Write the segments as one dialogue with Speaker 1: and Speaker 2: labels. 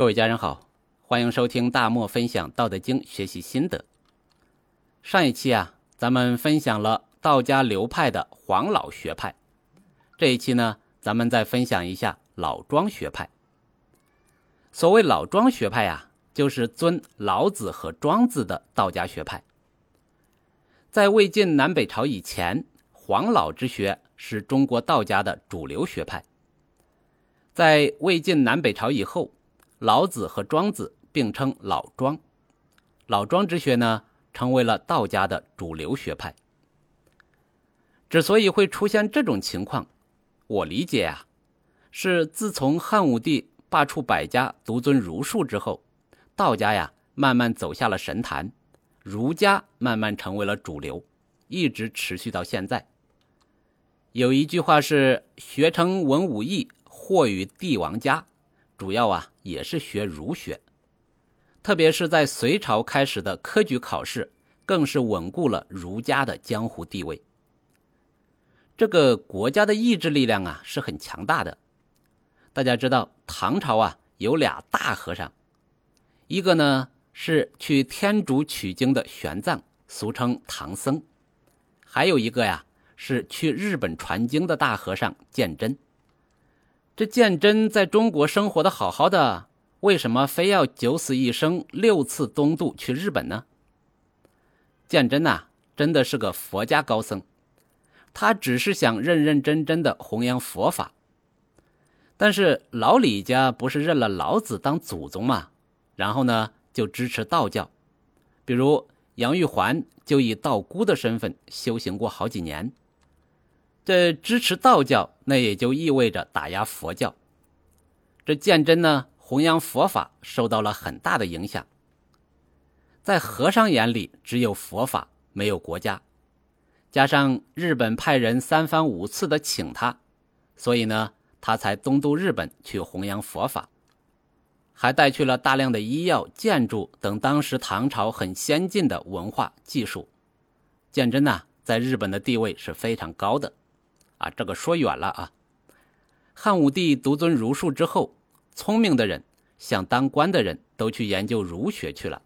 Speaker 1: 各位家人好，欢迎收听大漠分享《道德经》学习心得。上一期啊，咱们分享了道家流派的黄老学派，这一期呢，咱们再分享一下老庄学派。所谓老庄学派啊，就是尊老子和庄子的道家学派。在魏晋南北朝以前，黄老之学是中国道家的主流学派。在魏晋南北朝以后，老子和庄子并称老庄，老庄之学呢，成为了道家的主流学派。之所以会出现这种情况，我理解啊，是自从汉武帝罢黜百家，独尊儒术之后，道家呀慢慢走下了神坛，儒家慢慢成为了主流，一直持续到现在。有一句话是“学成文武艺，或与帝王家”。主要啊也是学儒学，特别是在隋朝开始的科举考试，更是稳固了儒家的江湖地位。这个国家的意志力量啊是很强大的。大家知道唐朝啊有俩大和尚，一个呢是去天竺取经的玄奘，俗称唐僧；还有一个呀是去日本传经的大和尚鉴真。这鉴真在中国生活的好好的，为什么非要九死一生六次东渡去日本呢？鉴真呐，真的是个佛家高僧，他只是想认认真真的弘扬佛法。但是老李家不是认了老子当祖宗吗？然后呢，就支持道教，比如杨玉环就以道姑的身份修行过好几年。这支持道教，那也就意味着打压佛教。这鉴真呢，弘扬佛法受到了很大的影响。在和尚眼里，只有佛法，没有国家。加上日本派人三番五次的请他，所以呢，他才东渡日本去弘扬佛法，还带去了大量的医药、建筑等当时唐朝很先进的文化技术。鉴真呐，在日本的地位是非常高的。啊，这个说远了啊。汉武帝独尊儒术之后，聪明的人、想当官的人都去研究儒学去了，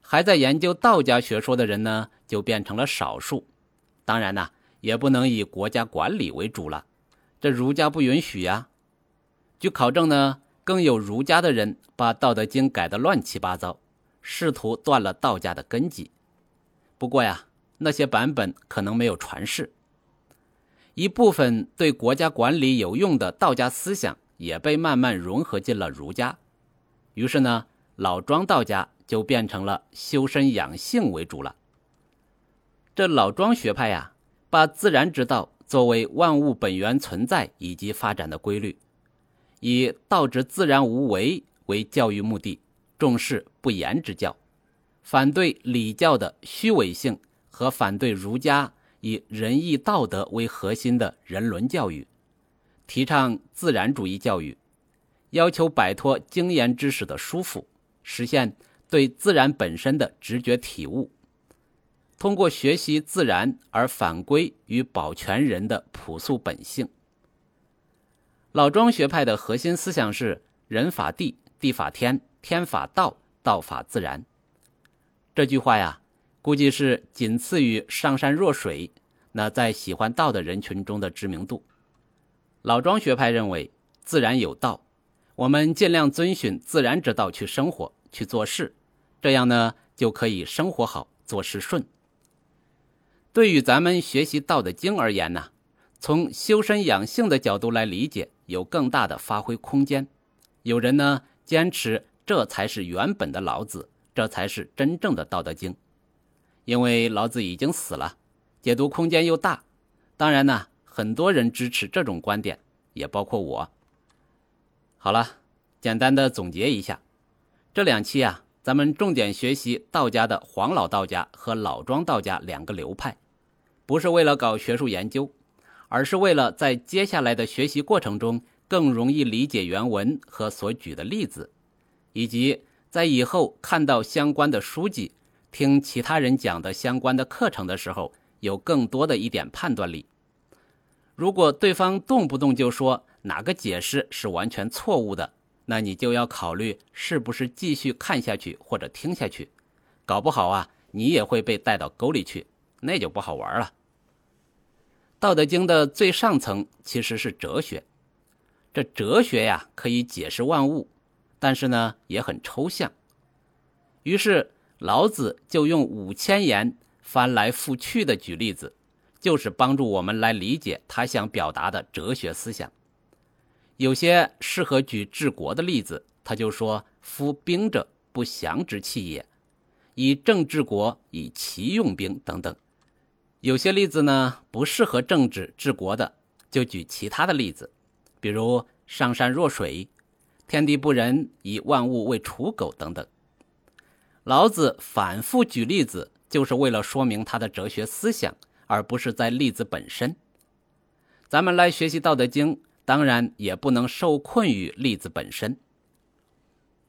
Speaker 1: 还在研究道家学说的人呢，就变成了少数。当然呢，也不能以国家管理为主了，这儒家不允许呀。据考证呢，更有儒家的人把《道德经》改得乱七八糟，试图断了道家的根基。不过呀，那些版本可能没有传世。一部分对国家管理有用的道家思想也被慢慢融合进了儒家，于是呢，老庄道家就变成了修身养性为主了。这老庄学派呀，把自然之道作为万物本源存在以及发展的规律，以道之自然无为为教育目的，重视不言之教，反对礼教的虚伪性和反对儒家。以仁义道德为核心的人伦教育，提倡自然主义教育，要求摆脱经验知识的束缚，实现对自然本身的直觉体悟，通过学习自然而反归与保全人的朴素本性。老庄学派的核心思想是“人法地，地法天，天法道，道法自然”。这句话呀。估计是仅次于上善若水，那在喜欢道的人群中的知名度。老庄学派认为自然有道，我们尽量遵循自然之道去生活、去做事，这样呢就可以生活好、做事顺。对于咱们学习《道德经》而言呢，从修身养性的角度来理解，有更大的发挥空间。有人呢坚持这才是原本的老子，这才是真正的《道德经》。因为老子已经死了，解读空间又大。当然呢，很多人支持这种观点，也包括我。好了，简单的总结一下，这两期啊，咱们重点学习道家的黄老道家和老庄道家两个流派，不是为了搞学术研究，而是为了在接下来的学习过程中更容易理解原文和所举的例子，以及在以后看到相关的书籍。听其他人讲的相关的课程的时候，有更多的一点判断力。如果对方动不动就说哪个解释是完全错误的，那你就要考虑是不是继续看下去或者听下去，搞不好啊，你也会被带到沟里去，那就不好玩了。《道德经》的最上层其实是哲学，这哲学呀可以解释万物，但是呢也很抽象。于是老子就用五千言翻来覆去的举例子，就是帮助我们来理解他想表达的哲学思想。有些适合举治国的例子，他就说：“夫兵者，不祥之器也。以政治国，以其用兵等等。”有些例子呢不适合政治治国的，就举其他的例子，比如“上善若水”，“天地不仁，以万物为刍狗”等等。老子反复举例子，就是为了说明他的哲学思想，而不是在例子本身。咱们来学习《道德经》。当然也不能受困于例子本身。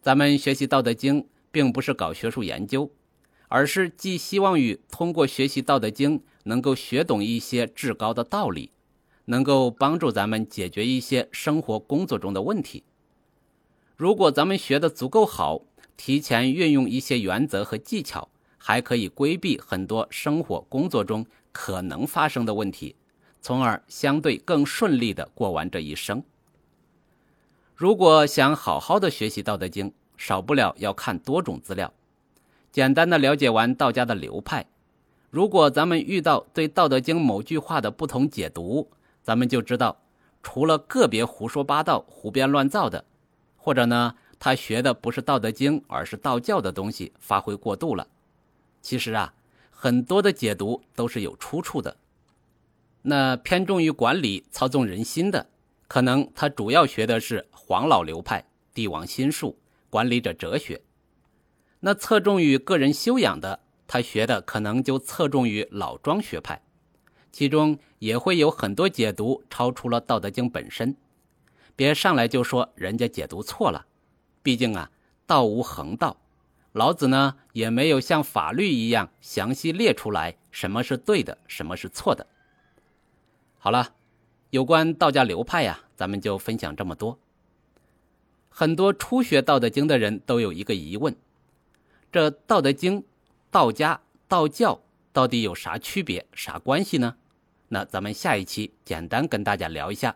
Speaker 1: 咱们学习《道德经》，并不是搞学术研究，而是寄希望于通过学习《道德经》，能够学懂一些至高的道理，能够帮助咱们解决一些生活工作中的问题。如果咱们学的足够好，提前运用一些原则和技巧，还可以规避很多生活工作中可能发生的问题。从而相对更顺利地过完这一生。如果想好好的学习《道德经》，少不了要看多种资料，简单的了解完道家的流派。如果咱们遇到对《道德经》某句话的不同解读，咱们就知道，除了个别胡说八道、胡编乱造的，或者呢，他学的不是《道德经》，而是道教的东西，发挥过度了。其实啊，很多的解读都是有出处的。那偏重于管理、操纵人心的，可能他主要学的是黄老流派、帝王心术、管理者哲学；那侧重于个人修养的，他学的可能就侧重于老庄学派，其中也会有很多解读超出了《道德经》本身。别上来就说人家解读错了，毕竟啊，道无恒道，老子呢也没有像法律一样详细列出来什么是对的，什么是错的。好了，有关道家流派呀，咱们就分享这么多。很多初学《道德经》的人都有一个疑问：这《道德经》、道家、道教到底有啥区别、啥关系呢？那咱们下一期简单跟大家聊一下。